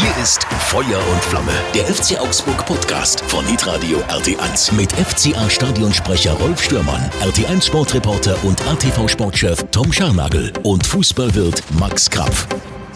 Hier ist Feuer und Flamme, der FC Augsburg Podcast von Hitradio RT1 mit FCA Stadionsprecher Rolf Stürmann, RT1 Sportreporter und ATV Sportchef Tom Scharnagel und Fußballwirt Max Krapf.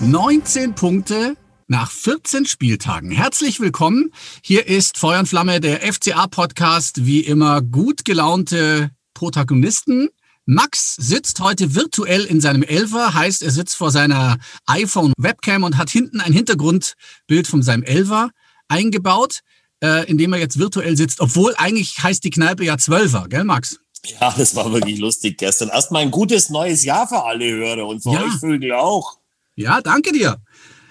19 Punkte nach 14 Spieltagen. Herzlich willkommen. Hier ist Feuer und Flamme, der FCA Podcast, wie immer gut gelaunte Protagonisten Max sitzt heute virtuell in seinem Elfer, heißt, er sitzt vor seiner iPhone-Webcam und hat hinten ein Hintergrundbild von seinem Elfer eingebaut, äh, in dem er jetzt virtuell sitzt, obwohl eigentlich heißt die Kneipe ja Zwölfer, gell, Max? Ja, das war wirklich lustig gestern. Erstmal ein gutes neues Jahr für alle Hörer und für ja. euch Vögel auch. Ja, danke dir.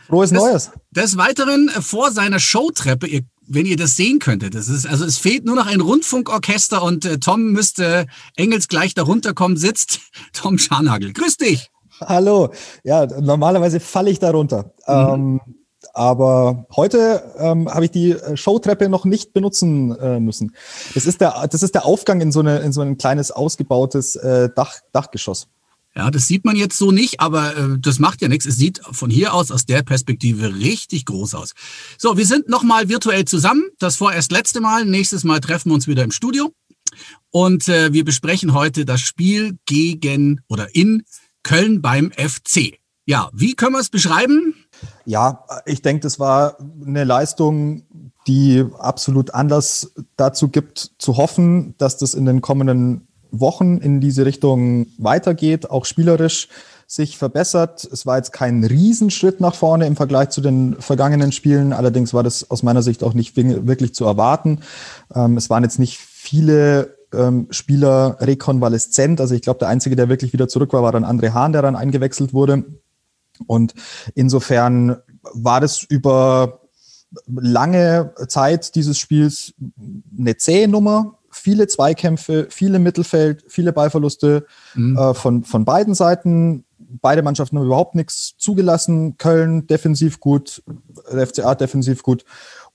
Frohes Neues. Des Weiteren äh, vor seiner Showtreppe, ihr wenn ihr das sehen könntet. Das ist, also es fehlt nur noch ein Rundfunkorchester und äh, Tom müsste Engels gleich darunter kommen, sitzt Tom Scharnagel. Grüß dich. Hallo. Ja, normalerweise falle ich darunter. Mhm. Ähm, aber heute ähm, habe ich die äh, Showtreppe noch nicht benutzen äh, müssen. Das ist, der, das ist der Aufgang in so, eine, in so ein kleines ausgebautes äh, Dach, Dachgeschoss. Ja, das sieht man jetzt so nicht, aber äh, das macht ja nichts. Es sieht von hier aus, aus der Perspektive richtig groß aus. So, wir sind nochmal virtuell zusammen. Das vorerst letzte Mal. Nächstes Mal treffen wir uns wieder im Studio. Und äh, wir besprechen heute das Spiel gegen oder in Köln beim FC. Ja, wie können wir es beschreiben? Ja, ich denke, das war eine Leistung, die absolut Anlass dazu gibt, zu hoffen, dass das in den kommenden Wochen in diese Richtung weitergeht, auch spielerisch sich verbessert. Es war jetzt kein Riesenschritt nach vorne im Vergleich zu den vergangenen Spielen. Allerdings war das aus meiner Sicht auch nicht wirklich zu erwarten. Ähm, es waren jetzt nicht viele ähm, Spieler rekonvaleszent. Also ich glaube, der Einzige, der wirklich wieder zurück war, war dann André Hahn, der dann eingewechselt wurde. Und insofern war das über lange Zeit dieses Spiels eine zähe Nummer viele Zweikämpfe, viele Mittelfeld, viele Ballverluste mhm. äh, von, von beiden Seiten. Beide Mannschaften haben überhaupt nichts zugelassen. Köln defensiv gut, FCA defensiv gut.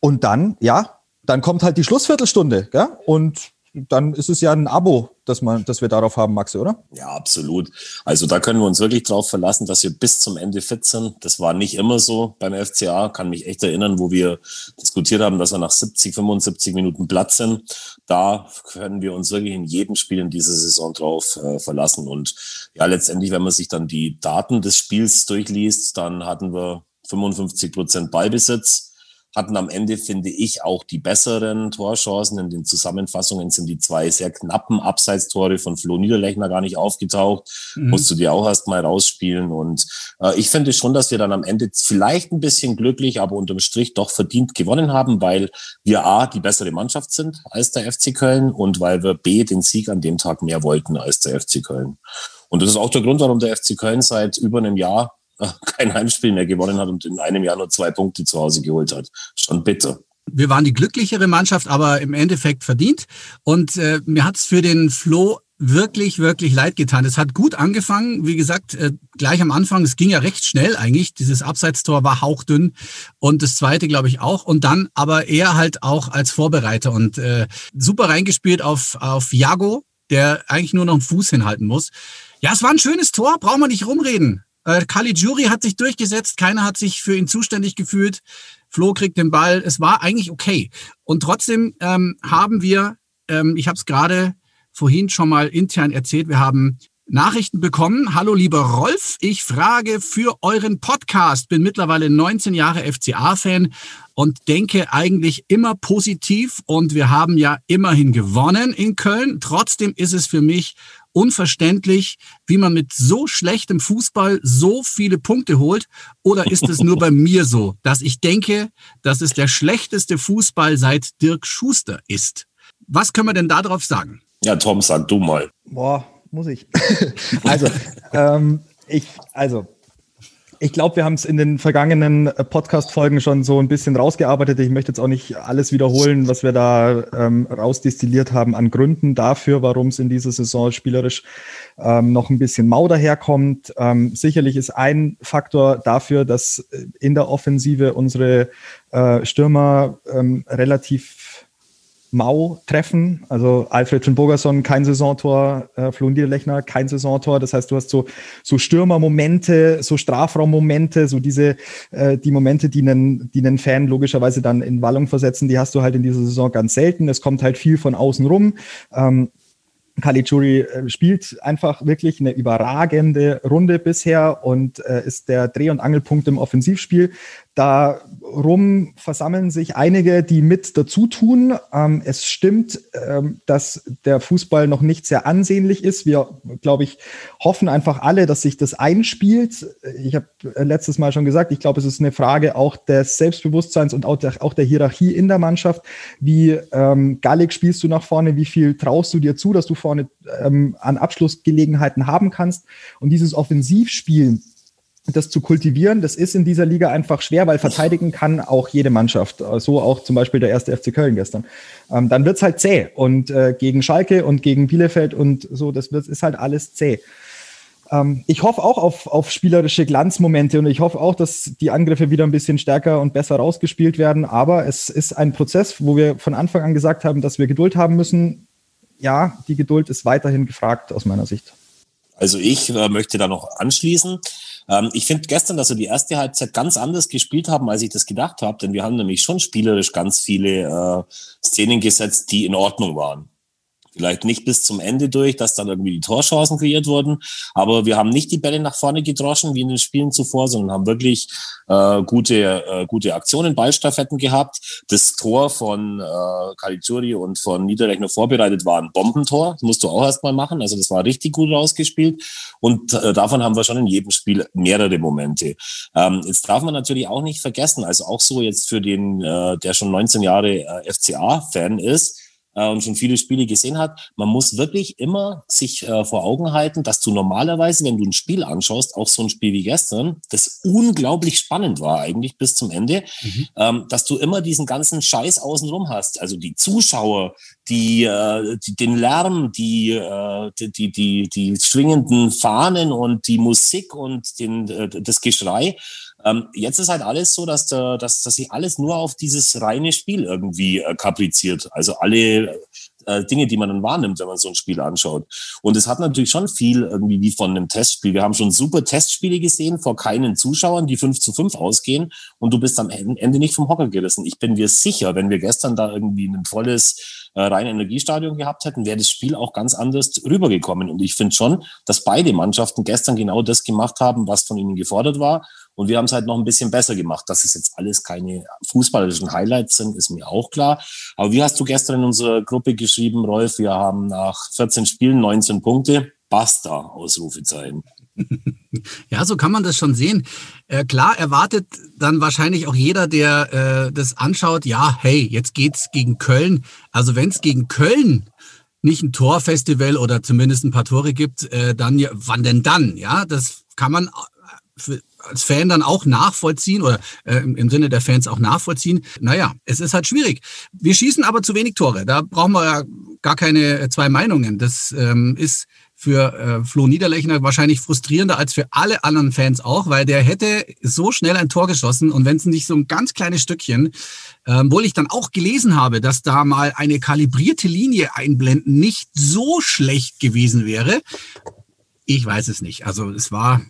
Und dann, ja, dann kommt halt die Schlussviertelstunde, gell? Und dann ist es ja ein Abo, dass, man, dass wir darauf haben, Maxi, oder? Ja, absolut. Also da können wir uns wirklich darauf verlassen, dass wir bis zum Ende fit sind. Das war nicht immer so beim FCA. Kann mich echt erinnern, wo wir diskutiert haben, dass wir nach 70, 75 Minuten Platz sind. Da können wir uns wirklich in jedem Spiel in dieser Saison drauf äh, verlassen. Und ja, letztendlich, wenn man sich dann die Daten des Spiels durchliest, dann hatten wir 55 Prozent Ballbesitz hatten am Ende, finde ich, auch die besseren Torchancen. In den Zusammenfassungen sind die zwei sehr knappen Abseitstore von Flo Niederlechner gar nicht aufgetaucht. Mhm. Musst du dir auch erst mal rausspielen. Und äh, ich finde schon, dass wir dann am Ende vielleicht ein bisschen glücklich, aber unterm Strich doch verdient gewonnen haben, weil wir A, die bessere Mannschaft sind als der FC Köln und weil wir B, den Sieg an dem Tag mehr wollten als der FC Köln. Und das ist auch der Grund, warum der FC Köln seit über einem Jahr kein Heimspiel mehr gewonnen hat und in einem Jahr nur zwei Punkte zu Hause geholt hat. Schon bitter. Wir waren die glücklichere Mannschaft, aber im Endeffekt verdient. Und äh, mir hat's für den Flo wirklich, wirklich leid getan. Es hat gut angefangen. Wie gesagt, äh, gleich am Anfang, es ging ja recht schnell eigentlich. Dieses Abseitstor war hauchdünn und das zweite, glaube ich, auch. Und dann aber er halt auch als Vorbereiter und äh, super reingespielt auf, auf Jago, der eigentlich nur noch einen Fuß hinhalten muss. Ja, es war ein schönes Tor, brauchen wir nicht rumreden. Äh, Caligiuri hat sich durchgesetzt, keiner hat sich für ihn zuständig gefühlt. Flo kriegt den Ball. Es war eigentlich okay. Und trotzdem ähm, haben wir, ähm, ich habe es gerade vorhin schon mal intern erzählt, wir haben Nachrichten bekommen. Hallo lieber Rolf, ich frage für euren Podcast. Bin mittlerweile 19 Jahre FCA-Fan und denke eigentlich immer positiv und wir haben ja immerhin gewonnen in Köln. Trotzdem ist es für mich unverständlich, wie man mit so schlechtem Fußball so viele Punkte holt. Oder ist es nur bei mir so, dass ich denke, dass es der schlechteste Fußball seit Dirk Schuster ist? Was können wir denn darauf sagen? Ja, Tom, sag du mal. Boah, muss ich. also, ähm, ich, also, ich glaube, wir haben es in den vergangenen äh, Podcast-Folgen schon so ein bisschen rausgearbeitet. Ich möchte jetzt auch nicht alles wiederholen, was wir da ähm, rausdestilliert haben an Gründen dafür, warum es in dieser Saison spielerisch ähm, noch ein bisschen mau daherkommt. Ähm, sicherlich ist ein Faktor dafür, dass äh, in der Offensive unsere äh, Stürmer ähm, relativ mau treffen. Also Alfred Schönbogerson kein Saisontor, äh, Flo Niederlechner kein Saisontor. Das heißt, du hast so, so Stürmermomente, so Strafraummomente, so diese, äh, die Momente, die einen, die einen Fan logischerweise dann in Wallung versetzen, die hast du halt in dieser Saison ganz selten. Es kommt halt viel von außen rum. Ähm, Caligiuri äh, spielt einfach wirklich eine überragende Runde bisher und äh, ist der Dreh- und Angelpunkt im Offensivspiel. Darum versammeln sich einige, die mit dazu tun. Ähm, es stimmt, ähm, dass der Fußball noch nicht sehr ansehnlich ist. Wir, glaube ich, hoffen einfach alle, dass sich das einspielt. Ich habe letztes Mal schon gesagt, ich glaube, es ist eine Frage auch des Selbstbewusstseins und auch der, auch der Hierarchie in der Mannschaft. Wie ähm, gallig spielst du nach vorne? Wie viel traust du dir zu, dass du vorne ähm, an Abschlussgelegenheiten haben kannst? Und dieses Offensivspielen das zu kultivieren, das ist in dieser Liga einfach schwer, weil verteidigen kann auch jede Mannschaft. So auch zum Beispiel der erste FC Köln gestern. Ähm, dann wird's halt zäh. Und äh, gegen Schalke und gegen Bielefeld und so, das wird, ist halt alles zäh. Ähm, ich hoffe auch auf, auf spielerische Glanzmomente und ich hoffe auch, dass die Angriffe wieder ein bisschen stärker und besser rausgespielt werden. Aber es ist ein Prozess, wo wir von Anfang an gesagt haben, dass wir Geduld haben müssen. Ja, die Geduld ist weiterhin gefragt aus meiner Sicht. Also ich äh, möchte da noch anschließen. Ähm, ich finde gestern, dass wir die erste Halbzeit ganz anders gespielt haben, als ich das gedacht habe, denn wir haben nämlich schon spielerisch ganz viele äh, Szenen gesetzt, die in Ordnung waren. Vielleicht nicht bis zum Ende durch, dass dann irgendwie die Torchancen kreiert wurden, aber wir haben nicht die Bälle nach vorne gedroschen wie in den Spielen zuvor, sondern haben wirklich äh, gute, äh, gute Aktionen, Ballstaffetten gehabt. Das Tor von äh, Caligiuri und von Niederrechner vorbereitet war ein Bombentor. Das musst du auch erstmal machen. Also das war richtig gut rausgespielt. Und äh, davon haben wir schon in jedem Spiel mehrere Momente. Ähm, jetzt darf man natürlich auch nicht vergessen, also auch so jetzt für den, äh, der schon 19 Jahre äh, FCA-Fan ist, äh, und schon viele Spiele gesehen hat, man muss wirklich immer sich äh, vor Augen halten, dass du normalerweise, wenn du ein Spiel anschaust, auch so ein Spiel wie gestern, das unglaublich spannend war eigentlich bis zum Ende, mhm. ähm, dass du immer diesen ganzen Scheiß außenrum hast. Also die Zuschauer, die, äh, die den Lärm, die, äh, die, die, die, die schwingenden Fahnen und die Musik und den, äh, das Geschrei. Ähm, jetzt ist halt alles so, dass, der, dass, dass sich alles nur auf dieses reine Spiel irgendwie äh, kapriziert. Also alle äh, Dinge, die man dann wahrnimmt, wenn man so ein Spiel anschaut. Und es hat natürlich schon viel irgendwie wie von einem Testspiel. Wir haben schon super Testspiele gesehen vor keinen Zuschauern, die 5 zu 5 ausgehen und du bist am Ende nicht vom Hocker gerissen. Ich bin mir sicher, wenn wir gestern da irgendwie ein volles äh, rein Energiestadion gehabt hätten, wäre das Spiel auch ganz anders rübergekommen. Und ich finde schon, dass beide Mannschaften gestern genau das gemacht haben, was von ihnen gefordert war. Und wir haben es halt noch ein bisschen besser gemacht. Dass es jetzt alles keine fußballerischen Highlights sind, ist mir auch klar. Aber wie hast du gestern in unserer Gruppe geschrieben, Rolf? Wir haben nach 14 Spielen 19 Punkte. Basta, Ausrufezeichen. Ja, so kann man das schon sehen. Äh, klar erwartet dann wahrscheinlich auch jeder, der äh, das anschaut, ja, hey, jetzt geht's gegen Köln. Also wenn es gegen Köln nicht ein Torfestival oder zumindest ein paar Tore gibt, äh, dann wann denn dann? Ja, das kann man für, als Fan dann auch nachvollziehen oder äh, im Sinne der Fans auch nachvollziehen. Naja, es ist halt schwierig. Wir schießen aber zu wenig Tore. Da brauchen wir ja gar keine äh, zwei Meinungen. Das ähm, ist für äh, Flo Niederlechner wahrscheinlich frustrierender als für alle anderen Fans auch, weil der hätte so schnell ein Tor geschossen und wenn es nicht so ein ganz kleines Stückchen, ähm, wohl ich dann auch gelesen habe, dass da mal eine kalibrierte Linie einblenden nicht so schlecht gewesen wäre. Ich weiß es nicht. Also es war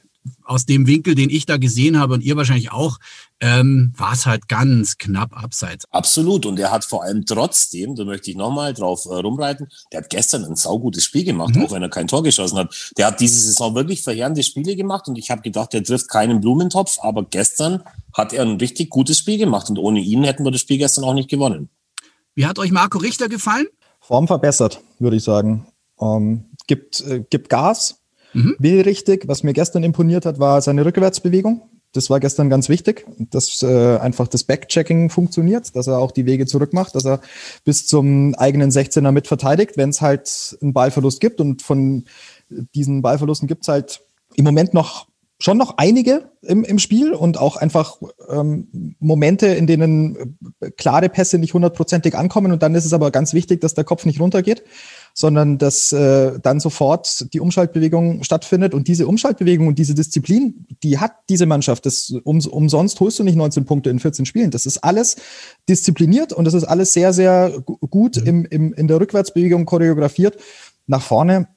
aus dem Winkel, den ich da gesehen habe und ihr wahrscheinlich auch, ähm, war es halt ganz knapp abseits. Absolut. Und er hat vor allem trotzdem, da möchte ich nochmal drauf äh, rumreiten, der hat gestern ein saugutes Spiel gemacht, mhm. auch wenn er kein Tor geschossen hat. Der hat diese Saison wirklich verheerende Spiele gemacht und ich habe gedacht, der trifft keinen Blumentopf, aber gestern hat er ein richtig gutes Spiel gemacht und ohne ihn hätten wir das Spiel gestern auch nicht gewonnen. Wie hat euch Marco Richter gefallen? Form verbessert, würde ich sagen. Ähm, gibt, äh, gibt Gas, Mhm. Will richtig. Was mir gestern imponiert hat, war seine Rückwärtsbewegung. Das war gestern ganz wichtig, dass äh, einfach das Backchecking funktioniert, dass er auch die Wege zurück macht, dass er bis zum eigenen 16er mit verteidigt, wenn es halt einen Ballverlust gibt. Und von diesen Ballverlusten gibt es halt im Moment noch schon noch einige im, im Spiel und auch einfach ähm, Momente, in denen klare Pässe nicht hundertprozentig ankommen. Und dann ist es aber ganz wichtig, dass der Kopf nicht runtergeht, sondern dass äh, dann sofort die Umschaltbewegung stattfindet. Und diese Umschaltbewegung und diese Disziplin, die hat diese Mannschaft. Das um, umsonst holst du nicht 19 Punkte in 14 Spielen. Das ist alles diszipliniert und das ist alles sehr, sehr gut im, im, in der Rückwärtsbewegung choreografiert. Nach vorne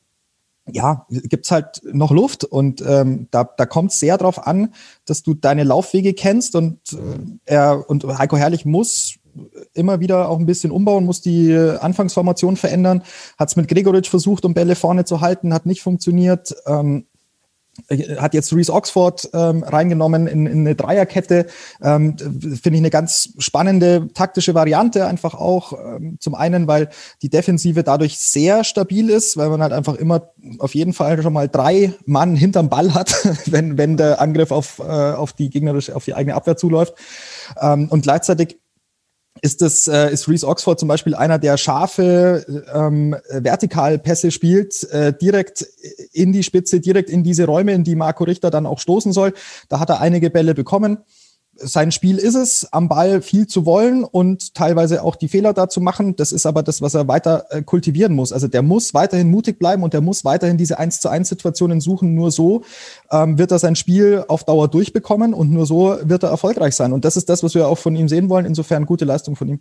ja, gibt's halt noch Luft und ähm, da, da kommt es sehr darauf an, dass du deine Laufwege kennst und äh, er und Heiko Herrlich muss immer wieder auch ein bisschen umbauen, muss die Anfangsformation verändern. Hat es mit Gregoritsch versucht, um Bälle vorne zu halten, hat nicht funktioniert. Ähm, hat jetzt Reese Oxford ähm, reingenommen in, in eine Dreierkette. Ähm, Finde ich eine ganz spannende taktische Variante einfach auch. Ähm, zum einen, weil die Defensive dadurch sehr stabil ist, weil man halt einfach immer auf jeden Fall schon mal drei Mann hinterm Ball hat, wenn, wenn der Angriff auf, äh, auf die gegnerische, auf die eigene Abwehr zuläuft. Ähm, und gleichzeitig ist das äh, ist Reese Oxford zum Beispiel einer, der scharfe ähm, Vertikalpässe spielt, äh, direkt in die Spitze, direkt in diese Räume, in die Marco Richter dann auch stoßen soll. Da hat er einige Bälle bekommen sein Spiel ist es, am Ball viel zu wollen und teilweise auch die Fehler da zu machen. Das ist aber das, was er weiter äh, kultivieren muss. Also der muss weiterhin mutig bleiben und der muss weiterhin diese 1 zu 1 Situationen suchen. Nur so ähm, wird er sein Spiel auf Dauer durchbekommen und nur so wird er erfolgreich sein. Und das ist das, was wir auch von ihm sehen wollen. Insofern gute Leistung von ihm.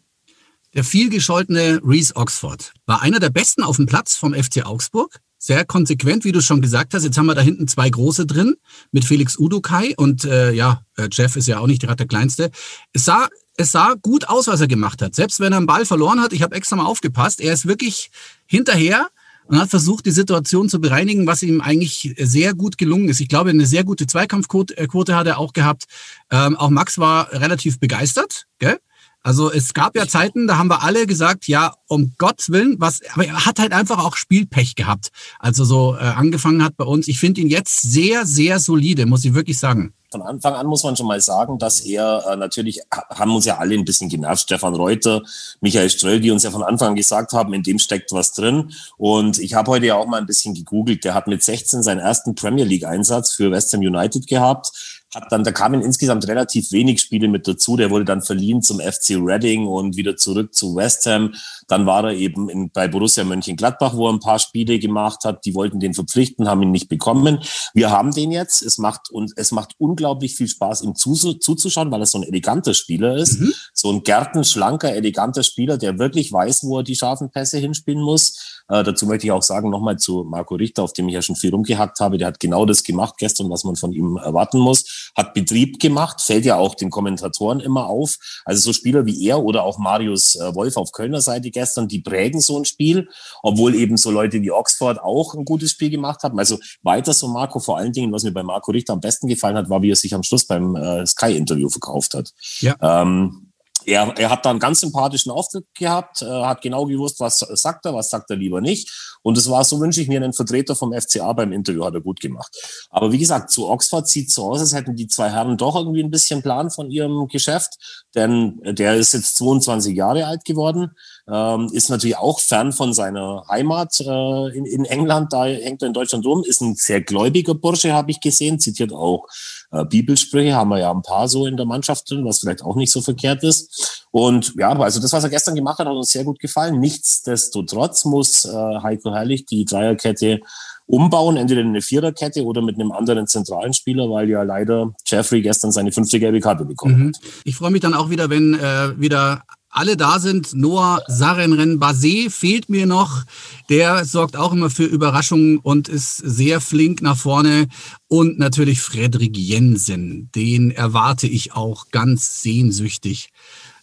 Der vielgescholtene Reese Oxford war einer der besten auf dem Platz vom FC Augsburg sehr konsequent, wie du schon gesagt hast. Jetzt haben wir da hinten zwei große drin mit Felix Udukai und äh, ja, äh, Jeff ist ja auch nicht gerade der Kleinste. Es sah, es sah gut aus, was er gemacht hat. Selbst wenn er einen Ball verloren hat, ich habe extra mal aufgepasst, er ist wirklich hinterher und hat versucht, die Situation zu bereinigen, was ihm eigentlich sehr gut gelungen ist. Ich glaube, eine sehr gute Zweikampfquote äh, hat er auch gehabt. Ähm, auch Max war relativ begeistert. Gell? Also es gab ja Zeiten, da haben wir alle gesagt, ja, um Gottes Willen, was, aber er hat halt einfach auch Spielpech gehabt. Also so äh, angefangen hat bei uns. Ich finde ihn jetzt sehr, sehr solide, muss ich wirklich sagen. Von Anfang an muss man schon mal sagen, dass er äh, natürlich, haben uns ja alle ein bisschen genervt, Stefan Reuter, Michael Ströll, die uns ja von Anfang an gesagt haben, in dem steckt was drin. Und ich habe heute ja auch mal ein bisschen gegoogelt. Der hat mit 16 seinen ersten Premier League-Einsatz für West Ham United gehabt hat dann, da kamen insgesamt relativ wenig Spiele mit dazu. Der wurde dann verliehen zum FC Reading und wieder zurück zu West Ham. Dann war er eben in, bei Borussia Mönchengladbach, wo er ein paar Spiele gemacht hat. Die wollten den verpflichten, haben ihn nicht bekommen. Wir haben den jetzt. Es macht und es macht unglaublich viel Spaß, ihm zu, zuzuschauen, weil er so ein eleganter Spieler ist. Mhm. So ein gärtenschlanker, eleganter Spieler, der wirklich weiß, wo er die scharfen Pässe hinspielen muss äh, dazu möchte ich auch sagen, nochmal zu Marco Richter, auf dem ich ja schon viel rumgehackt habe. Der hat genau das gemacht gestern, was man von ihm erwarten muss. Hat Betrieb gemacht, fällt ja auch den Kommentatoren immer auf. Also so Spieler wie er oder auch Marius äh, Wolf auf Kölner Seite gestern, die prägen so ein Spiel, obwohl eben so Leute wie Oxford auch ein gutes Spiel gemacht haben. Also weiter so Marco, vor allen Dingen, was mir bei Marco Richter am besten gefallen hat, war, wie er sich am Schluss beim äh, Sky-Interview verkauft hat. Ja. Ähm, er, er hat da einen ganz sympathischen Auftritt gehabt, äh, hat genau gewusst, was sagt er, was sagt er lieber nicht. Und es war, so wünsche ich mir einen Vertreter vom FCA beim Interview, hat er gut gemacht. Aber wie gesagt, zu Oxford sieht so aus, als hätten die zwei Herren doch irgendwie ein bisschen Plan von ihrem Geschäft, denn der ist jetzt 22 Jahre alt geworden, ähm, ist natürlich auch fern von seiner Heimat äh, in, in England, da hängt er in Deutschland rum, ist ein sehr gläubiger Bursche, habe ich gesehen, zitiert auch äh, Bibelsprüche, haben wir ja ein paar so in der Mannschaft drin, was vielleicht auch nicht so verkehrt ist. Und ja, also das, was er gestern gemacht hat, hat uns sehr gut gefallen. Nichtsdestotrotz muss äh, Heiko Herrlich die Dreierkette umbauen, entweder in eine Viererkette oder mit einem anderen zentralen Spieler, weil ja leider Jeffrey gestern seine fünfte gelbe Karte bekommen mhm. hat. Ich freue mich dann auch wieder, wenn äh, wieder alle da sind. Noah Sarenren Basé fehlt mir noch. Der sorgt auch immer für Überraschungen und ist sehr flink nach vorne. Und natürlich Frederik Jensen. Den erwarte ich auch ganz sehnsüchtig.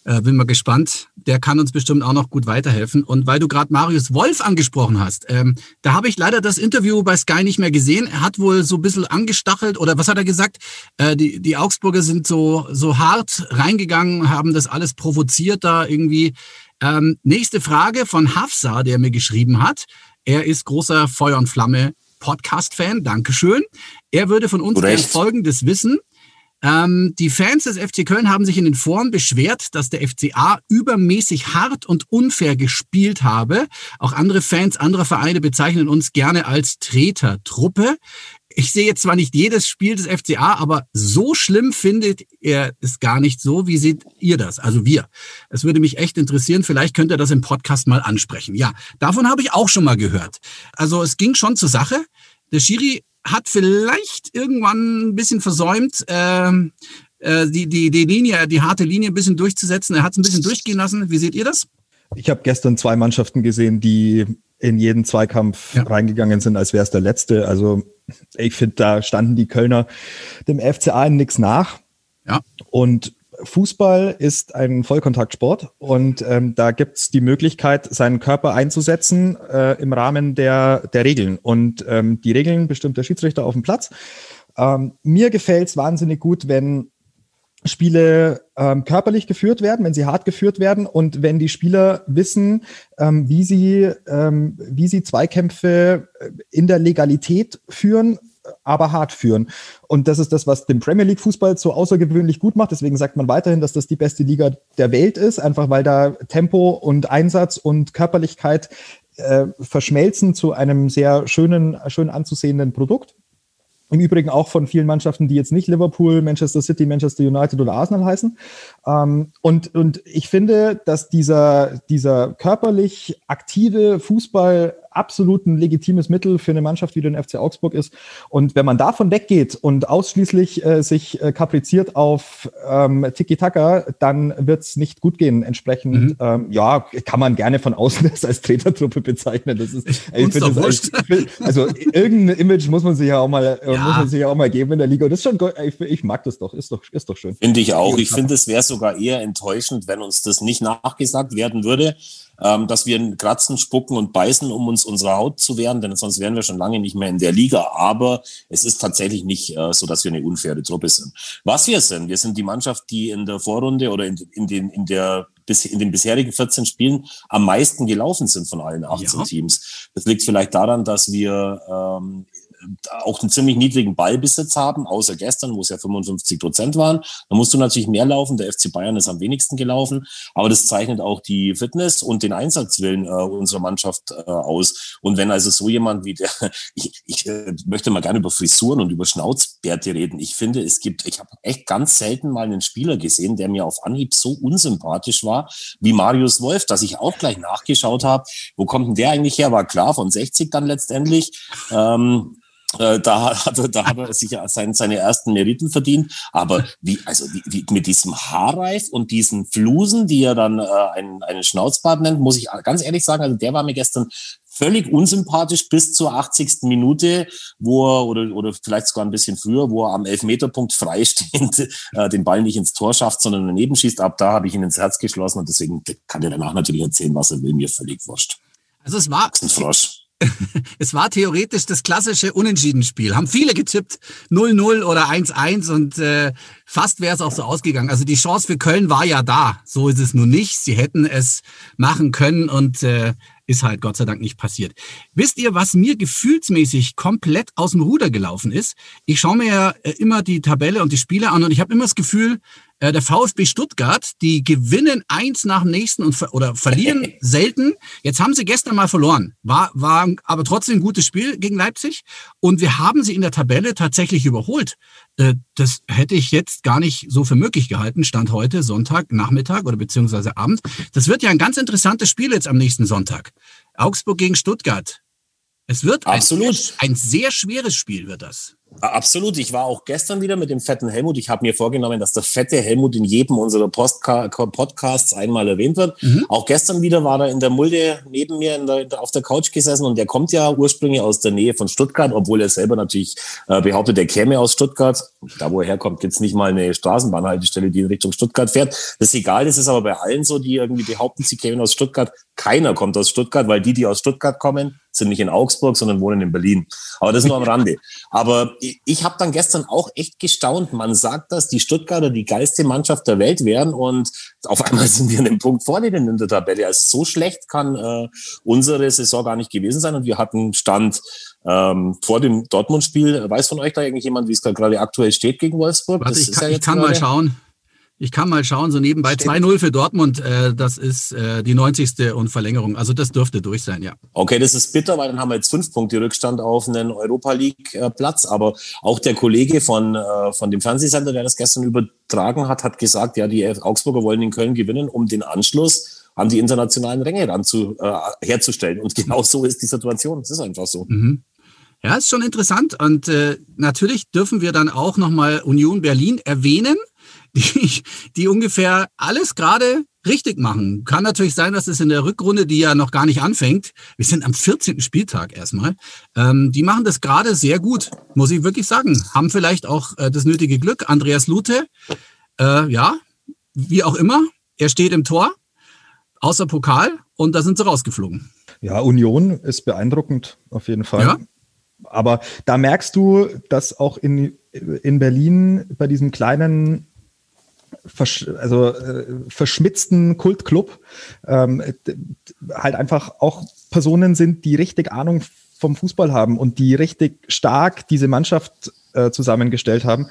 Äh, bin mal gespannt. Der kann uns bestimmt auch noch gut weiterhelfen. Und weil du gerade Marius Wolf angesprochen hast, ähm, da habe ich leider das Interview bei Sky nicht mehr gesehen. Er hat wohl so ein bisschen angestachelt oder was hat er gesagt? Äh, die, die Augsburger sind so, so hart reingegangen, haben das alles provoziert da irgendwie. Ähm, nächste Frage von Hafsa, der mir geschrieben hat. Er ist großer Feuer und Flamme Podcast-Fan. Dankeschön. Er würde von uns gerne Folgendes wissen. Ähm, die Fans des FC Köln haben sich in den Foren beschwert, dass der FCA übermäßig hart und unfair gespielt habe. Auch andere Fans anderer Vereine bezeichnen uns gerne als Tretertruppe. ich sehe jetzt zwar nicht jedes Spiel des FCA, aber so schlimm findet er es gar nicht so. Wie seht ihr das? Also wir. Es würde mich echt interessieren. Vielleicht könnt ihr das im Podcast mal ansprechen. Ja, davon habe ich auch schon mal gehört. Also es ging schon zur Sache. Der Schiri hat vielleicht irgendwann ein bisschen versäumt, ähm, äh, die, die, die Linie, die harte Linie ein bisschen durchzusetzen. Er hat es ein bisschen durchgehen lassen. Wie seht ihr das? Ich habe gestern zwei Mannschaften gesehen, die in jeden Zweikampf ja. reingegangen sind, als wäre es der letzte. Also ich finde, da standen die Kölner dem FCA in nichts nach. Ja. Und Fußball ist ein Vollkontaktsport und ähm, da gibt es die Möglichkeit, seinen Körper einzusetzen äh, im Rahmen der, der Regeln. Und ähm, die Regeln bestimmt der Schiedsrichter auf dem Platz. Ähm, mir gefällt es wahnsinnig gut, wenn Spiele ähm, körperlich geführt werden, wenn sie hart geführt werden und wenn die Spieler wissen, ähm, wie sie ähm, wie sie Zweikämpfe äh, in der Legalität führen, aber hart führen. Und das ist das, was den Premier League Fußball so außergewöhnlich gut macht. Deswegen sagt man weiterhin, dass das die beste Liga der Welt ist, einfach weil da Tempo und Einsatz und Körperlichkeit äh, verschmelzen zu einem sehr schönen, schön anzusehenden Produkt. Im Übrigen auch von vielen Mannschaften, die jetzt nicht Liverpool, Manchester City, Manchester United oder Arsenal heißen. Ähm, und, und ich finde, dass dieser, dieser körperlich aktive Fußball absolut ein legitimes Mittel für eine Mannschaft wie den FC Augsburg ist. Und wenn man davon weggeht und ausschließlich äh, sich äh, kapriziert auf ähm, Tiki-Taka, dann wird es nicht gut gehen. Entsprechend, mhm. ähm, ja, kann man gerne von außen das als Trainertruppe bezeichnen. Das ist, ich finde das als, also irgendein Image muss man sich ja auch mal, äh, ja. muss man sich ja auch mal geben in der Liga. Und das ist schon, ich, ich mag das doch, ist doch, ist doch schön. Finde ich auch. Ich finde, es wäre sogar eher enttäuschend, wenn uns das nicht nachgesagt werden würde ähm, dass wir kratzen, spucken und beißen, um uns unsere Haut zu wehren, denn sonst wären wir schon lange nicht mehr in der Liga. Aber es ist tatsächlich nicht äh, so, dass wir eine unfaire Truppe sind. Was wir sind, wir sind die Mannschaft, die in der Vorrunde oder in, in, den, in der in den bisherigen 14 Spielen am meisten gelaufen sind von allen 18 ja. Teams. Das liegt vielleicht daran, dass wir ähm, auch einen ziemlich niedrigen Ballbesitz haben, außer gestern, wo es ja 55 Prozent waren. Da musst du natürlich mehr laufen. Der FC Bayern ist am wenigsten gelaufen. Aber das zeichnet auch die Fitness und den Einsatzwillen äh, unserer Mannschaft äh, aus. Und wenn also so jemand wie der, ich, ich äh, möchte mal gerne über Frisuren und über Schnauzbärte reden. Ich finde, es gibt, ich habe echt ganz selten mal einen Spieler gesehen, der mir auf Anhieb so unsympathisch war wie Marius Wolf, dass ich auch gleich nachgeschaut habe, wo kommt denn der eigentlich her? War klar, von 60 dann letztendlich. Ähm, äh, da hat er, da hat er sich sein, seine ersten Meriten verdient. Aber wie, also wie, wie mit diesem Haarreif und diesen Flusen, die er dann äh, einen, einen Schnauzbart nennt, muss ich ganz ehrlich sagen, also der war mir gestern völlig unsympathisch bis zur 80. Minute, wo er, oder, oder vielleicht sogar ein bisschen früher, wo er am Elfmeterpunkt freistehend äh, den Ball nicht ins Tor schafft, sondern daneben schießt. Ab da habe ich ihn ins Herz geschlossen und deswegen kann er danach natürlich erzählen, was er will, mir völlig wurscht. Also es war, ein Frosch. es war theoretisch das klassische Unentschieden-Spiel. Haben viele getippt, 0-0 oder 1-1 und äh, fast wäre es auch so ausgegangen. Also die Chance für Köln war ja da. So ist es nun nicht. Sie hätten es machen können und äh, ist halt Gott sei Dank nicht passiert. Wisst ihr, was mir gefühlsmäßig komplett aus dem Ruder gelaufen ist? Ich schaue mir ja äh, immer die Tabelle und die Spiele an und ich habe immer das Gefühl, äh, der VfB Stuttgart, die gewinnen eins nach dem nächsten und oder verlieren selten. Jetzt haben sie gestern mal verloren. War, war aber trotzdem ein gutes Spiel gegen Leipzig. Und wir haben sie in der Tabelle tatsächlich überholt. Äh, das hätte ich jetzt gar nicht so für möglich gehalten, stand heute Sonntag, Nachmittag oder beziehungsweise Abend. Das wird ja ein ganz interessantes Spiel jetzt am nächsten Sonntag. Augsburg gegen Stuttgart. Es wird Absolut. Ein, ein sehr schweres Spiel, wird das. Absolut. Ich war auch gestern wieder mit dem fetten Helmut. Ich habe mir vorgenommen, dass der fette Helmut in jedem unserer Postka Podcasts einmal erwähnt wird. Mhm. Auch gestern wieder war er in der Mulde neben mir der, auf der Couch gesessen und der kommt ja ursprünglich aus der Nähe von Stuttgart, obwohl er selber natürlich äh, behauptet, er käme aus Stuttgart. Da, wo er herkommt, gibt's nicht mal eine Straßenbahnhaltestelle, die in Richtung Stuttgart fährt. Das ist egal, das ist aber bei allen so, die irgendwie behaupten, sie kämen aus Stuttgart. Keiner kommt aus Stuttgart, weil die, die aus Stuttgart kommen, sind nicht in Augsburg, sondern wohnen in Berlin. Aber das nur am Rande. Aber ich habe dann gestern auch echt gestaunt. Man sagt, dass die Stuttgarter die geilste Mannschaft der Welt wären und auf einmal sind wir einen Punkt vor denen in der Tabelle. Also so schlecht kann äh, unsere Saison gar nicht gewesen sein und wir hatten Stand ähm, vor dem Dortmund-Spiel. Weiß von euch da eigentlich jemand, wie es gerade aktuell steht gegen Wolfsburg? Warte, ich kann, ja ich kann mal schauen. Ich kann mal schauen, so nebenbei 2-0 für Dortmund, äh, das ist äh, die 90. und Verlängerung. Also das dürfte durch sein, ja. Okay, das ist bitter, weil dann haben wir jetzt fünf Punkte Rückstand auf einen Europa League-Platz. Aber auch der Kollege von, äh, von dem Fernsehsender, der das gestern übertragen hat, hat gesagt, ja, die Augsburger wollen in Köln gewinnen, um den Anschluss an die internationalen Ränge dann zu, äh, herzustellen. Und genau so ist die Situation. Es ist einfach so. Mhm. Ja, ist schon interessant. Und äh, natürlich dürfen wir dann auch nochmal Union Berlin erwähnen die, die ungefähr alles gerade richtig machen. Kann natürlich sein, dass es in der Rückrunde, die ja noch gar nicht anfängt, wir sind am 14. Spieltag erstmal, ähm, die machen das gerade sehr gut, muss ich wirklich sagen. Haben vielleicht auch äh, das nötige Glück. Andreas Lute, äh, ja, wie auch immer, er steht im Tor, außer Pokal, und da sind sie rausgeflogen. Ja, Union ist beeindruckend, auf jeden Fall. Ja. Aber da merkst du, dass auch in, in Berlin bei diesem kleinen versch also äh, verschmitzten Kultclub ähm, halt einfach auch Personen sind, die richtig Ahnung vom Fußball haben und die richtig stark diese Mannschaft äh, zusammengestellt haben.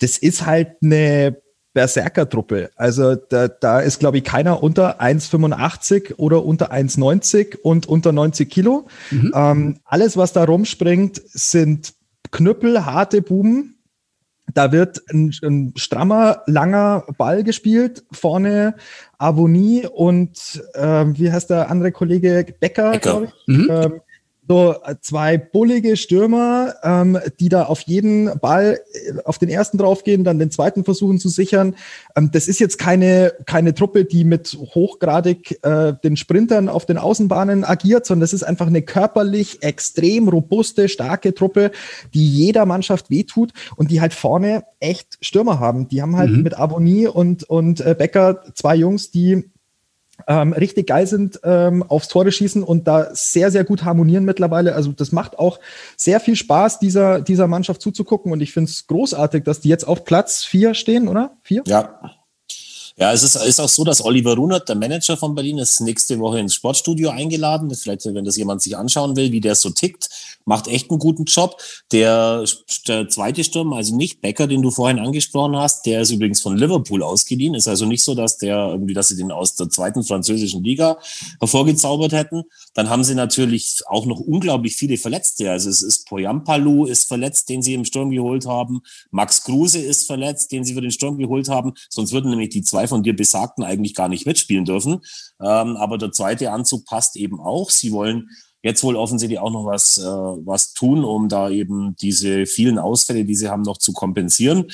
Das ist halt eine Berserker-Truppe. Also da, da ist, glaube ich, keiner unter 1,85 oder unter 1,90 und unter 90 Kilo. Mhm. Ähm, alles, was da rumspringt, sind Knüppel, harte Buben, da wird ein, ein, strammer, langer Ball gespielt. Vorne Avonie und äh, wie heißt der andere Kollege? Becker, Becker. glaube ich. Mhm. Ähm, so äh, zwei bullige Stürmer, ähm, die da auf jeden Ball, äh, auf den ersten draufgehen, dann den zweiten versuchen zu sichern. Ähm, das ist jetzt keine, keine Truppe, die mit hochgradig äh, den Sprintern auf den Außenbahnen agiert, sondern das ist einfach eine körperlich extrem robuste, starke Truppe, die jeder Mannschaft wehtut und die halt vorne echt Stürmer haben. Die haben halt mhm. mit Abonnie und, und äh, Becker zwei Jungs, die ähm, richtig geil sind ähm, aufs Tore schießen und da sehr, sehr gut harmonieren mittlerweile. Also das macht auch sehr viel Spaß, dieser, dieser Mannschaft zuzugucken und ich finde es großartig, dass die jetzt auf Platz vier stehen, oder? Vier? Ja, ja, es ist, ist auch so, dass Oliver Runert, der Manager von Berlin, ist nächste Woche ins Sportstudio eingeladen. Vielleicht, wenn das jemand sich anschauen will, wie der so tickt, macht echt einen guten Job. Der, der zweite Sturm, also nicht Becker, den du vorhin angesprochen hast, der ist übrigens von Liverpool ausgeliehen. Ist also nicht so, dass der irgendwie, dass sie den aus der zweiten französischen Liga hervorgezaubert hätten. Dann haben sie natürlich auch noch unglaublich viele Verletzte. Also es ist Poyampalou ist verletzt, den sie im Sturm geholt haben. Max Kruse ist verletzt, den sie für den Sturm geholt haben. Sonst würden nämlich die zwei von dir besagten eigentlich gar nicht mitspielen dürfen. Ähm, aber der zweite Anzug passt eben auch. Sie wollen jetzt wohl offensichtlich auch noch was, äh, was tun, um da eben diese vielen Ausfälle, die sie haben, noch zu kompensieren.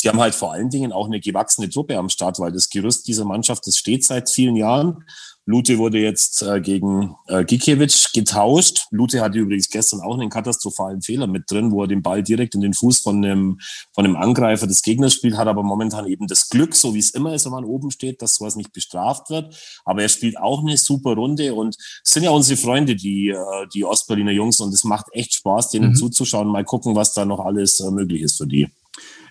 Sie haben halt vor allen Dingen auch eine gewachsene Truppe am Start, weil das Gerüst dieser Mannschaft, das steht seit vielen Jahren. Lute wurde jetzt äh, gegen äh, Gikiewicz getauscht. Lute hatte übrigens gestern auch einen katastrophalen Fehler mit drin, wo er den Ball direkt in den Fuß von einem, von einem Angreifer des Gegners spielt, hat aber momentan eben das Glück, so wie es immer ist, wenn man oben steht, dass sowas nicht bestraft wird. Aber er spielt auch eine super Runde und es sind ja unsere Freunde, die, äh, die Ostberliner Jungs und es macht echt Spaß, denen mhm. zuzuschauen. Mal gucken, was da noch alles äh, möglich ist für die.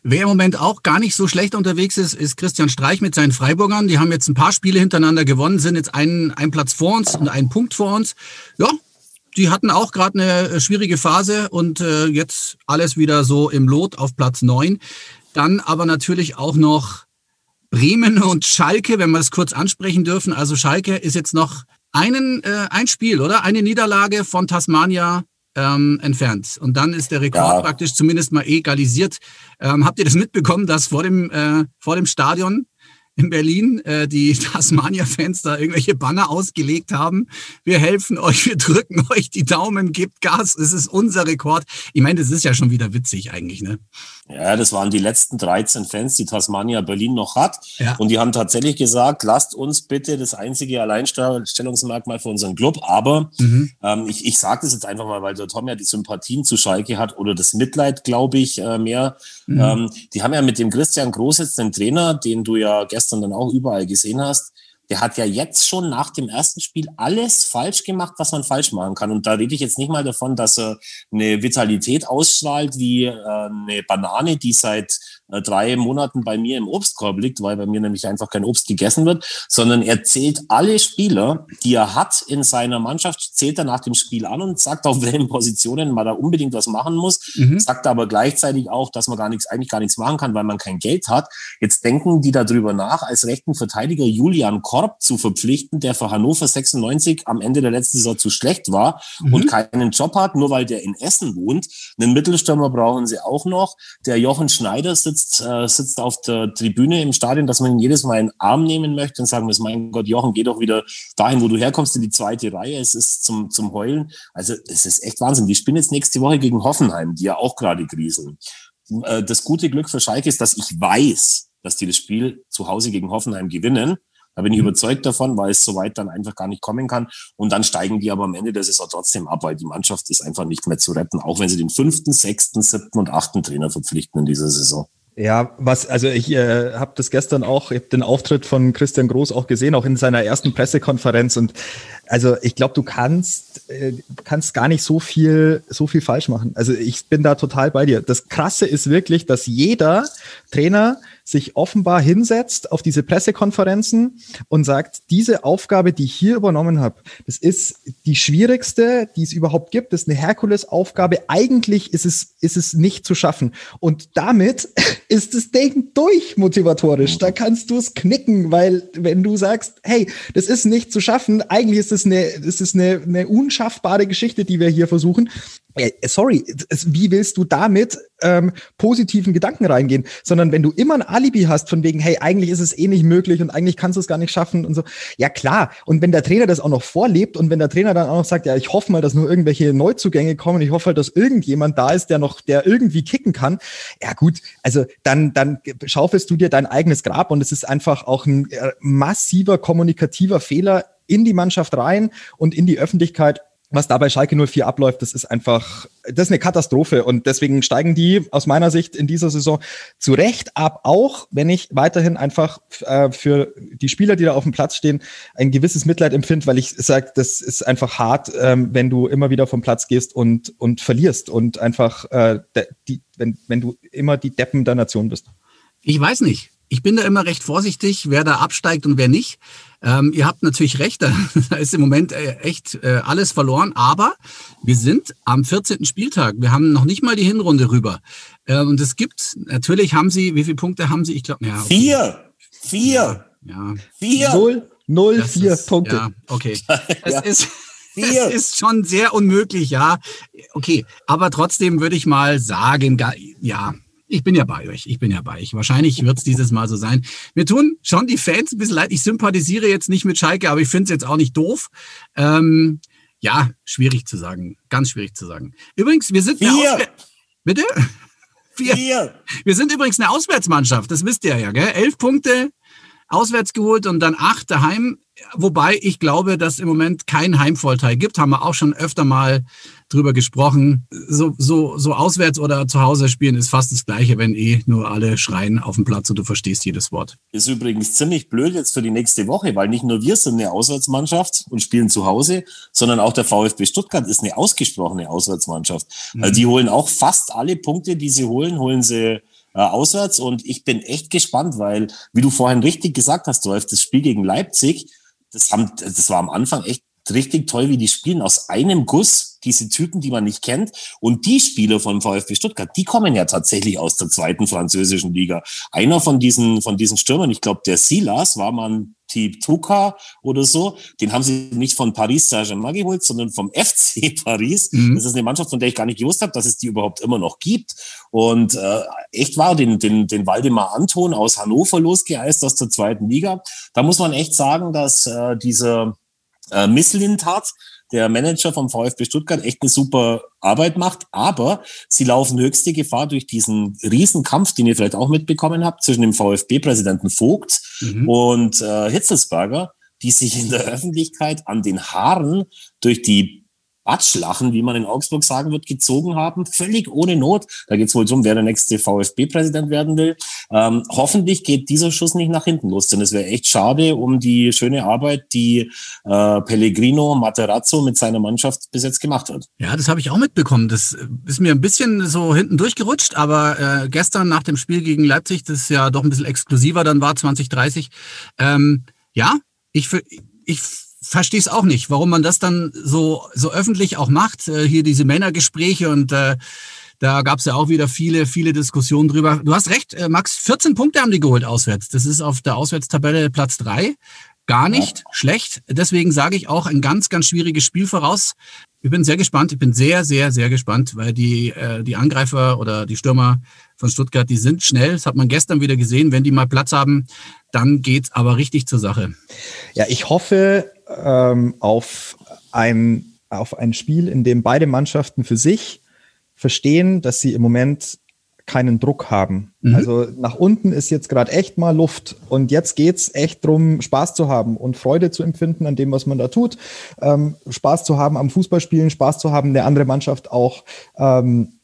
Wer im Moment auch gar nicht so schlecht unterwegs ist, ist Christian Streich mit seinen Freiburgern. Die haben jetzt ein paar Spiele hintereinander gewonnen, sind jetzt einen, einen Platz vor uns und einen Punkt vor uns. Ja, die hatten auch gerade eine äh, schwierige Phase und äh, jetzt alles wieder so im Lot auf Platz neun. Dann aber natürlich auch noch Bremen und Schalke, wenn wir es kurz ansprechen dürfen. Also Schalke ist jetzt noch einen, äh, ein Spiel, oder? Eine Niederlage von Tasmania ähm, entfernt. Und dann ist der Rekord ja. praktisch zumindest mal egalisiert. Ähm, habt ihr das mitbekommen, dass vor dem, äh, vor dem Stadion in Berlin äh, die Tasmania-Fans da irgendwelche Banner ausgelegt haben. Wir helfen euch, wir drücken euch die Daumen, gebt Gas, es ist unser Rekord. Ich meine, das ist ja schon wieder witzig eigentlich, ne? Ja, das waren die letzten 13 Fans, die Tasmania Berlin noch hat. Ja. Und die haben tatsächlich gesagt, lasst uns bitte das einzige Alleinstellungsmerkmal für unseren Club. Aber mhm. ähm, ich, ich sage das jetzt einfach mal, weil der Tom ja die Sympathien zu Schalke hat oder das Mitleid, glaube ich, äh, mehr. Mhm. Ähm, die haben ja mit dem Christian Groß jetzt den Trainer, den du ja gestern dann auch überall gesehen hast, der hat ja jetzt schon nach dem ersten Spiel alles falsch gemacht, was man falsch machen kann. Und da rede ich jetzt nicht mal davon, dass er eine Vitalität ausstrahlt wie äh, eine Banane, die seit äh, drei Monaten bei mir im Obstkorb liegt, weil bei mir nämlich einfach kein Obst gegessen wird, sondern er zählt alle Spieler, die er hat in seiner Mannschaft, zählt er nach dem Spiel an und sagt, auf welchen Positionen man da unbedingt was machen muss, mhm. sagt aber gleichzeitig auch, dass man gar nichts, eigentlich gar nichts machen kann, weil man kein Geld hat. Jetzt denken die darüber nach, als rechten Verteidiger Julian Korb zu verpflichten, der für Hannover 96 am Ende der letzten Saison zu schlecht war mhm. und keinen Job hat, nur weil der in Essen wohnt. Einen Mittelstürmer brauchen sie auch noch. Der Jochen Schneider sitzt, äh, sitzt auf der Tribüne im Stadion, dass man ihn jedes Mal in den Arm nehmen möchte und sagen muss, mein Gott, Jochen, geh doch wieder dahin, wo du herkommst, in die zweite Reihe. Es ist zum, zum Heulen. Also es ist echt Wahnsinn. Die spielen jetzt nächste Woche gegen Hoffenheim, die ja auch gerade grieseln. Äh, das gute Glück für Schalke ist, dass ich weiß, dass die das Spiel zu Hause gegen Hoffenheim gewinnen. Da bin ich mhm. überzeugt davon, weil es so weit dann einfach gar nicht kommen kann. Und dann steigen die aber am Ende der Saison trotzdem ab, weil die Mannschaft ist einfach nicht mehr zu retten, auch wenn sie den fünften, sechsten, siebten und achten Trainer verpflichten in dieser Saison. Ja, was, also ich äh, habe das gestern auch, ich habe den Auftritt von Christian Groß auch gesehen, auch in seiner ersten Pressekonferenz. Und also ich glaube, du kannst, äh, kannst gar nicht so viel, so viel falsch machen. Also ich bin da total bei dir. Das Krasse ist wirklich, dass jeder Trainer sich offenbar hinsetzt auf diese Pressekonferenzen und sagt, diese Aufgabe, die ich hier übernommen habe, das ist die schwierigste, die es überhaupt gibt. Das ist eine Herkulesaufgabe. Eigentlich ist es, ist es nicht zu schaffen. Und damit ist das Ding durch motivatorisch. Da kannst du es knicken, weil wenn du sagst, hey, das ist nicht zu schaffen, eigentlich ist es eine, das ist eine, eine unschaffbare Geschichte, die wir hier versuchen. Äh, sorry, wie willst du damit ähm, positiven Gedanken reingehen? Sondern wenn du immer ein Alibi hast von wegen, hey, eigentlich ist es eh nicht möglich und eigentlich kannst du es gar nicht schaffen und so. Ja klar. Und wenn der Trainer das auch noch vorlebt und wenn der Trainer dann auch noch sagt, ja, ich hoffe mal, dass nur irgendwelche Neuzugänge kommen, ich hoffe halt, dass irgendjemand da ist, der noch, der irgendwie kicken kann. Ja gut, also dann, dann schaufelst du dir dein eigenes Grab und es ist einfach auch ein äh, massiver kommunikativer Fehler in die Mannschaft rein und in die Öffentlichkeit was da bei Schalke 04 abläuft, das ist einfach, das ist eine Katastrophe. Und deswegen steigen die aus meiner Sicht in dieser Saison zu Recht ab, auch wenn ich weiterhin einfach äh, für die Spieler, die da auf dem Platz stehen, ein gewisses Mitleid empfinde, weil ich sage, das ist einfach hart, ähm, wenn du immer wieder vom Platz gehst und, und verlierst und einfach, äh, die, wenn, wenn du immer die Deppen der Nation bist. Ich weiß nicht. Ich bin da immer recht vorsichtig, wer da absteigt und wer nicht. Ähm, ihr habt natürlich recht, da ist im Moment äh, echt äh, alles verloren, aber wir sind am 14. Spieltag. Wir haben noch nicht mal die Hinrunde rüber. Äh, und es gibt, natürlich haben sie, wie viele Punkte haben sie? Ich glaube, ja. Okay. Vier! Vier! Ja. Vier! Null, null, das vier ist, Punkte. Ja, okay. Es ja. ist. Es ist schon sehr unmöglich, ja. Okay, aber trotzdem würde ich mal sagen, ja, ich bin ja bei euch. Ich bin ja bei euch. Wahrscheinlich wird es dieses Mal so sein. Mir tun schon die Fans ein bisschen leid. Ich sympathisiere jetzt nicht mit Schalke, aber ich finde es jetzt auch nicht doof. Ähm, ja, schwierig zu sagen. Ganz schwierig zu sagen. Übrigens, wir sind Vier. Bitte? Vier. Vier. Wir sind übrigens eine Auswärtsmannschaft. Das wisst ihr ja, gell? Elf Punkte auswärts geholt und dann acht daheim. Wobei ich glaube, dass im Moment kein Heimvorteil gibt. Haben wir auch schon öfter mal drüber gesprochen. So, so, so auswärts oder zu Hause spielen ist fast das Gleiche, wenn eh nur alle schreien auf dem Platz und du verstehst jedes Wort. Ist übrigens ziemlich blöd jetzt für die nächste Woche, weil nicht nur wir sind eine Auswärtsmannschaft und spielen zu Hause, sondern auch der VfB Stuttgart ist eine ausgesprochene Auswärtsmannschaft. Mhm. Also die holen auch fast alle Punkte, die sie holen, holen sie äh, auswärts. Und ich bin echt gespannt, weil, wie du vorhin richtig gesagt hast, Rolf, das Spiel gegen Leipzig, das, haben, das war am Anfang echt richtig toll, wie die spielen aus einem Guss, diese Typen, die man nicht kennt. Und die Spieler von VfB Stuttgart, die kommen ja tatsächlich aus der zweiten französischen Liga. Einer von diesen, von diesen Stürmern, ich glaube, der Silas war man Typ Tuka oder so, den haben sie nicht von Paris Saint-Germain geholt, sondern vom FC Paris. Mhm. Das ist eine Mannschaft, von der ich gar nicht gewusst habe, dass es die überhaupt immer noch gibt. Und äh, echt war den, den, den Waldemar Anton aus Hannover losgeeist aus der zweiten Liga. Da muss man echt sagen, dass äh, dieser äh, Misslintat, der Manager vom VfB Stuttgart, echt eine super Arbeit macht. Aber sie laufen höchste Gefahr durch diesen Riesenkampf, den ihr vielleicht auch mitbekommen habt, zwischen dem VfB-Präsidenten Vogt mhm. und äh, Hitzelsberger, die sich in der Öffentlichkeit an den Haaren durch die Batschlachen, wie man in Augsburg sagen wird, gezogen haben, völlig ohne Not. Da geht es wohl darum, wer der nächste VfB-Präsident werden will. Ähm, hoffentlich geht dieser Schuss nicht nach hinten los, denn es wäre echt schade um die schöne Arbeit, die äh, Pellegrino Materazzo mit seiner Mannschaft bis jetzt gemacht hat. Ja, das habe ich auch mitbekommen. Das ist mir ein bisschen so hinten durchgerutscht, aber äh, gestern nach dem Spiel gegen Leipzig, das ja doch ein bisschen exklusiver dann war, 2030, ähm, ja, ich, ich verstehe es auch nicht, warum man das dann so, so öffentlich auch macht. Äh, hier diese Männergespräche und äh, da gab es ja auch wieder viele, viele Diskussionen drüber. Du hast recht, äh, Max, 14 Punkte haben die geholt auswärts. Das ist auf der Auswärtstabelle Platz drei. Gar nicht ja. schlecht. Deswegen sage ich auch ein ganz, ganz schwieriges Spiel voraus. Ich bin sehr gespannt. Ich bin sehr, sehr, sehr gespannt, weil die, äh, die Angreifer oder die Stürmer von Stuttgart, die sind schnell. Das hat man gestern wieder gesehen. Wenn die mal Platz haben, dann geht's aber richtig zur Sache. Ja, ich hoffe ähm, auf, ein, auf ein Spiel, in dem beide Mannschaften für sich verstehen, dass sie im Moment keinen Druck haben. Mhm. Also nach unten ist jetzt gerade echt mal Luft und jetzt geht's echt drum, Spaß zu haben und Freude zu empfinden an dem, was man da tut, ähm, Spaß zu haben am Fußballspielen, Spaß zu haben, eine andere Mannschaft auch ähm,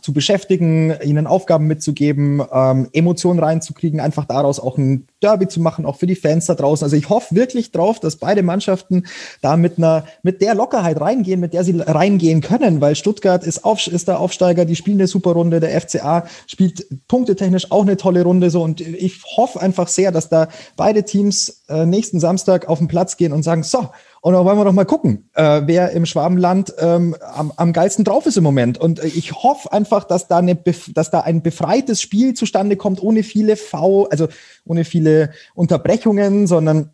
zu beschäftigen, ihnen Aufgaben mitzugeben, ähm, Emotionen reinzukriegen, einfach daraus auch ein Derby zu machen, auch für die Fans da draußen. Also ich hoffe wirklich drauf, dass beide Mannschaften da mit einer, mit der Lockerheit reingehen, mit der sie reingehen können, weil Stuttgart ist, auf, ist der Aufsteiger, die spielen eine super Runde, der FCA spielt punktetechnisch auch eine tolle Runde so und ich hoffe einfach sehr, dass da beide Teams äh, nächsten Samstag auf den Platz gehen und sagen, so, und dann wollen wir doch mal gucken, äh, wer im Schwabenland ähm, am, am geilsten drauf ist im Moment. Und ich hoffe einfach, dass da, eine, dass da ein befreites Spiel zustande kommt, ohne viele V, also ohne viele Unterbrechungen, sondern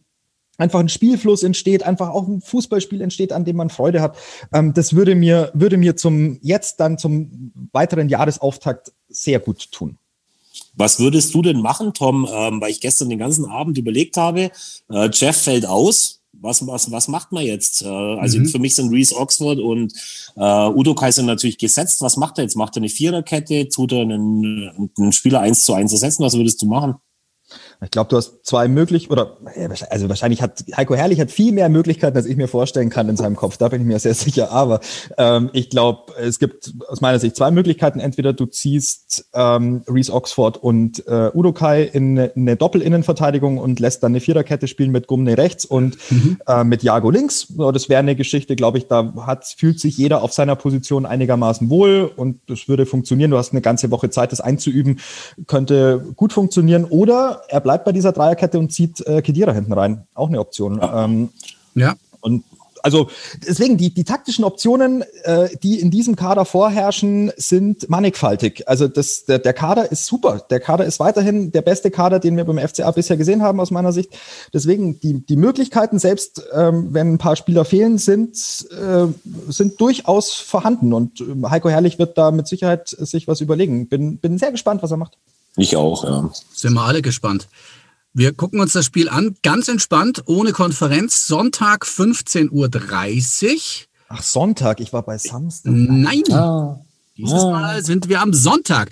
einfach ein Spielfluss entsteht, einfach auch ein Fußballspiel entsteht, an dem man Freude hat. Ähm, das würde mir, würde mir zum jetzt dann zum weiteren Jahresauftakt sehr gut tun. Was würdest du denn machen, Tom? Ähm, weil ich gestern den ganzen Abend überlegt habe, äh, Jeff fällt aus was, was, was macht man jetzt? Äh, also mhm. für mich sind Reese Oxford und äh, Udo Kaiser natürlich gesetzt. Was macht er jetzt? Macht er eine Viererkette? Tut er einen, einen Spieler eins zu eins ersetzen? Was würdest du machen? Ich glaube, du hast zwei möglich oder also wahrscheinlich hat Heiko Herrlich hat viel mehr Möglichkeiten, als ich mir vorstellen kann in seinem Kopf. Da bin ich mir sehr sicher. Aber ähm, ich glaube, es gibt aus meiner Sicht zwei Möglichkeiten. Entweder du ziehst ähm, Reese Oxford und äh, Udo Kai in eine, eine Doppel-Innenverteidigung und lässt dann eine Viererkette spielen mit Gumne rechts und mhm. äh, mit Jago links. Das wäre eine Geschichte, glaube ich, da hat fühlt sich jeder auf seiner Position einigermaßen wohl und das würde funktionieren. Du hast eine ganze Woche Zeit, das einzuüben, könnte gut funktionieren. Oder er bleibt bei dieser Dreierkette und zieht äh, Kedira hinten rein. Auch eine Option. Ja. Ähm, ja. Und also deswegen, die, die taktischen Optionen, äh, die in diesem Kader vorherrschen, sind mannigfaltig. Also das, der, der Kader ist super. Der Kader ist weiterhin der beste Kader, den wir beim FCA bisher gesehen haben, aus meiner Sicht. Deswegen, die, die Möglichkeiten, selbst ähm, wenn ein paar Spieler fehlen, sind, äh, sind durchaus vorhanden. Und ähm, Heiko Herrlich wird da mit Sicherheit sich was überlegen. Bin, bin sehr gespannt, was er macht. Ich auch, ja. Sind wir alle gespannt. Wir gucken uns das Spiel an, ganz entspannt, ohne Konferenz. Sonntag 15.30 Uhr. Ach, Sonntag, ich war bei Samstag. Nein. Ah. Dieses Mal sind wir am Sonntag.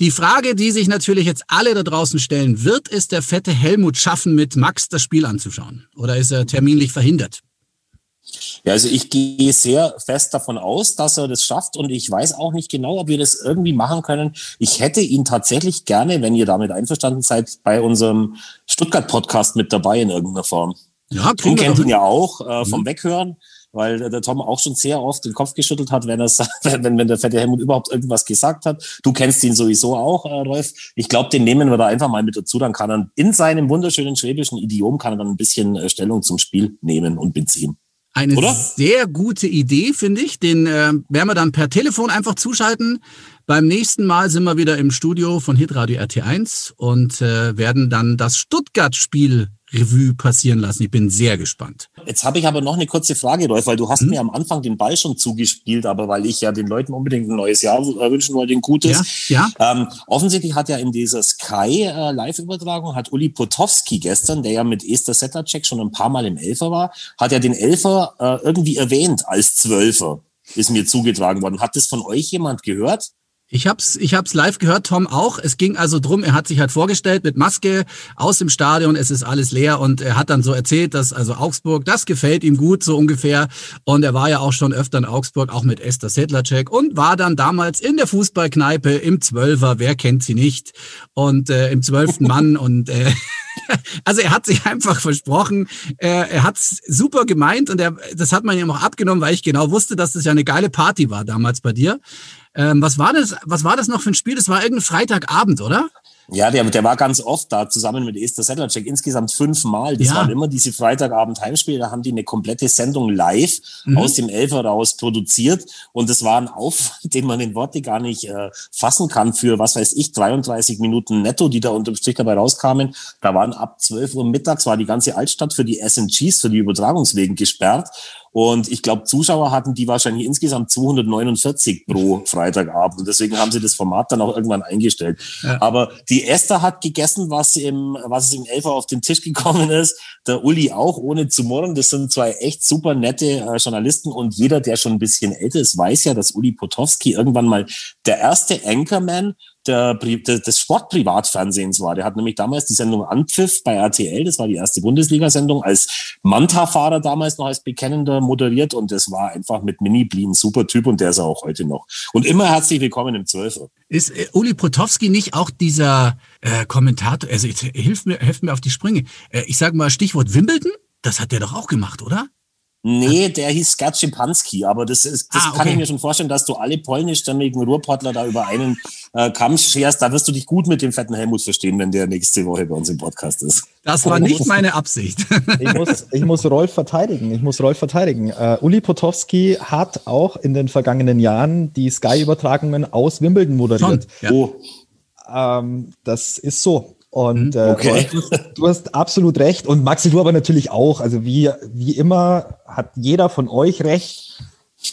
Die Frage, die sich natürlich jetzt alle da draußen stellen, wird es der fette Helmut schaffen, mit Max das Spiel anzuschauen? Oder ist er terminlich verhindert? Ja, also ich gehe sehr fest davon aus, dass er das schafft und ich weiß auch nicht genau, ob wir das irgendwie machen können. Ich hätte ihn tatsächlich gerne, wenn ihr damit einverstanden seid, bei unserem Stuttgart-Podcast mit dabei in irgendeiner Form. Ja, Tom kennt ihn ja auch äh, vom mhm. Weghören, weil der Tom auch schon sehr oft den Kopf geschüttelt hat, wenn, wenn, wenn der fette Helmut überhaupt irgendwas gesagt hat. Du kennst ihn sowieso auch, äh, Rolf. Ich glaube, den nehmen wir da einfach mal mit dazu. Dann kann er in seinem wunderschönen schwäbischen Idiom kann er dann ein bisschen äh, Stellung zum Spiel nehmen und beziehen. Eine Oder? sehr gute Idee, finde ich. Den äh, werden wir dann per Telefon einfach zuschalten. Beim nächsten Mal sind wir wieder im Studio von Hitradio RT1 und äh, werden dann das Stuttgart-Spiel Revue passieren lassen. Ich bin sehr gespannt. Jetzt habe ich aber noch eine kurze Frage, Rolf, weil du hast hm? mir am Anfang den Ball schon zugespielt, aber weil ich ja den Leuten unbedingt ein neues Jahr wünschen wollte, ein gutes. Ja, ja. Ähm, offensichtlich hat ja in dieser Sky äh, hat Uli Potowski gestern, der ja mit Esther Settercheck schon ein paar Mal im Elfer war, hat ja den Elfer äh, irgendwie erwähnt als Zwölfer, ist mir zugetragen worden. Hat das von euch jemand gehört? Ich hab's, ich hab's live gehört, Tom auch. Es ging also drum, er hat sich halt vorgestellt mit Maske aus dem Stadion, es ist alles leer und er hat dann so erzählt, dass also Augsburg, das gefällt ihm gut, so ungefähr. Und er war ja auch schon öfter in Augsburg, auch mit Esther Sedlacek und war dann damals in der Fußballkneipe im Zwölfer, wer kennt sie nicht? Und äh, im zwölften Mann und äh, also er hat sich einfach versprochen, er, hat's super gemeint und er, das hat man ihm auch abgenommen, weil ich genau wusste, dass das ja eine geile Party war damals bei dir. Ähm, was war das? Was war das noch für ein Spiel? Das war irgendein Freitagabend, oder? Ja, der, der war ganz oft da zusammen mit Esther Sedlacek, insgesamt fünfmal. Das ja. waren immer diese Freitagabend-Heimspiele, da haben die eine komplette Sendung live mhm. aus dem Elfer raus produziert und das war ein Aufwand, den man in Worte gar nicht äh, fassen kann für, was weiß ich, 33 Minuten netto, die da unterm Strich dabei rauskamen. Da waren ab 12 Uhr mittags, war die ganze Altstadt für die SNGs, für die Übertragungswegen gesperrt und ich glaube, Zuschauer hatten die wahrscheinlich insgesamt 249 pro Freitagabend. Und deswegen haben sie das Format dann auch irgendwann eingestellt. Ja. Aber die Esther hat gegessen, was im, was im Elfer auf den Tisch gekommen ist. Der Uli auch, ohne zu murren. Das sind zwei echt super nette äh, Journalisten. Und jeder, der schon ein bisschen älter ist, weiß ja, dass Uli Potowski irgendwann mal der erste Anchorman der, der, des Sportprivatfernsehens war. Der hat nämlich damals die Sendung Anpfiff bei RTL, das war die erste Bundesliga-Sendung, als Manta-Fahrer damals noch als Bekennender moderiert und das war einfach mit Mini Blin super Typ und der ist er auch heute noch. Und immer herzlich willkommen im Zwölfer. Ist äh, Uli Potowski nicht auch dieser äh, Kommentator, also jetzt, hilf mir, hilf mir auf die Sprünge. Äh, ich sage mal Stichwort Wimbledon, das hat der doch auch gemacht, oder? Nee, der hieß Gerd Schipanski, aber das, ist, das ah, okay. kann ich mir schon vorstellen, dass du alle polnischstämmigen Ruhrpottler da über einen äh, Kamm scherst. Da wirst du dich gut mit dem fetten Helmut verstehen, wenn der nächste Woche bei uns im Podcast ist. Das war nicht meine Absicht. ich, muss, ich muss Rolf verteidigen. Ich muss Rolf verteidigen. Uh, Uli Potowski hat auch in den vergangenen Jahren die Sky-Übertragungen aus Wimbledon moderiert. Schon, ja. Oh. Ähm, das ist so. Und mhm. äh, okay. du, hast, du, hast, absolut recht. Und Maxi, du aber natürlich auch. Also wie, wie immer hat jeder von euch recht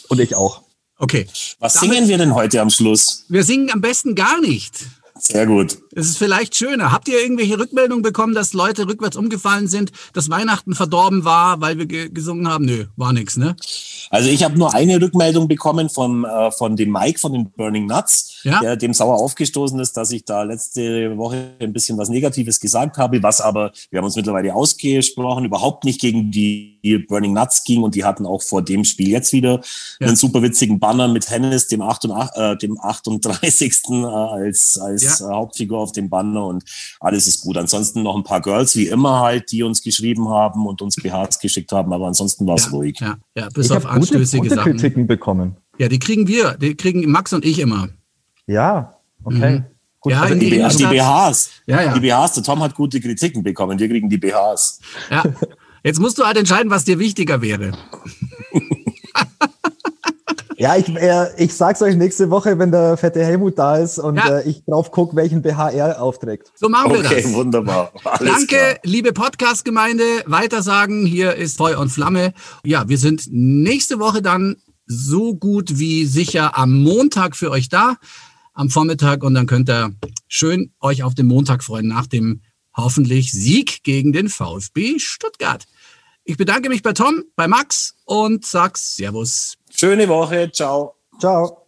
und ich auch. Okay. Was Damit, singen wir denn heute am Schluss? Wir singen am besten gar nicht. Sehr gut. Es ist vielleicht schöner. Habt ihr irgendwelche Rückmeldungen bekommen, dass Leute rückwärts umgefallen sind, dass Weihnachten verdorben war, weil wir ge gesungen haben? Nö, war nix, ne? Also ich habe nur eine Rückmeldung bekommen von, äh, von dem Mike von den Burning Nuts, ja? der dem sauer aufgestoßen ist, dass ich da letzte Woche ein bisschen was Negatives gesagt habe, was aber, wir haben uns mittlerweile ausgesprochen, überhaupt nicht gegen die Burning Nuts ging und die hatten auch vor dem Spiel jetzt wieder ja. einen super witzigen Banner mit Hennis, dem, 38, äh, dem 38. Äh, als, als ja. Äh, Hauptfigur auf dem Banner und alles ist gut. Ansonsten noch ein paar Girls, wie immer halt, die uns geschrieben haben und uns BHs geschickt haben, aber ansonsten war es ja, ruhig. Ja, ja bis ich auf anstößige gute, gute Kritiken bekommen. Ja, die kriegen wir, die kriegen Max und ich immer. Ja, okay. Mhm. Gut, ja, die, die, die, BHs. Ja, ja. Die BHs, der Tom hat gute Kritiken bekommen, wir kriegen die BHs. Ja. Jetzt musst du halt entscheiden, was dir wichtiger wäre. Ja, ich, äh, ich sag's euch nächste Woche, wenn der fette Helmut da ist und ja. äh, ich drauf gucke, welchen BH er aufträgt. So machen wir okay, das. wunderbar. Alles Danke, klar. liebe Podcast-Gemeinde. Weitersagen, hier ist Feuer und Flamme. Ja, wir sind nächste Woche dann so gut wie sicher am Montag für euch da, am Vormittag und dann könnt ihr schön euch auf den Montag freuen nach dem hoffentlich Sieg gegen den VfB Stuttgart. Ich bedanke mich bei Tom, bei Max und sag's Servus. Schöne Woche. Ciao. Ciao.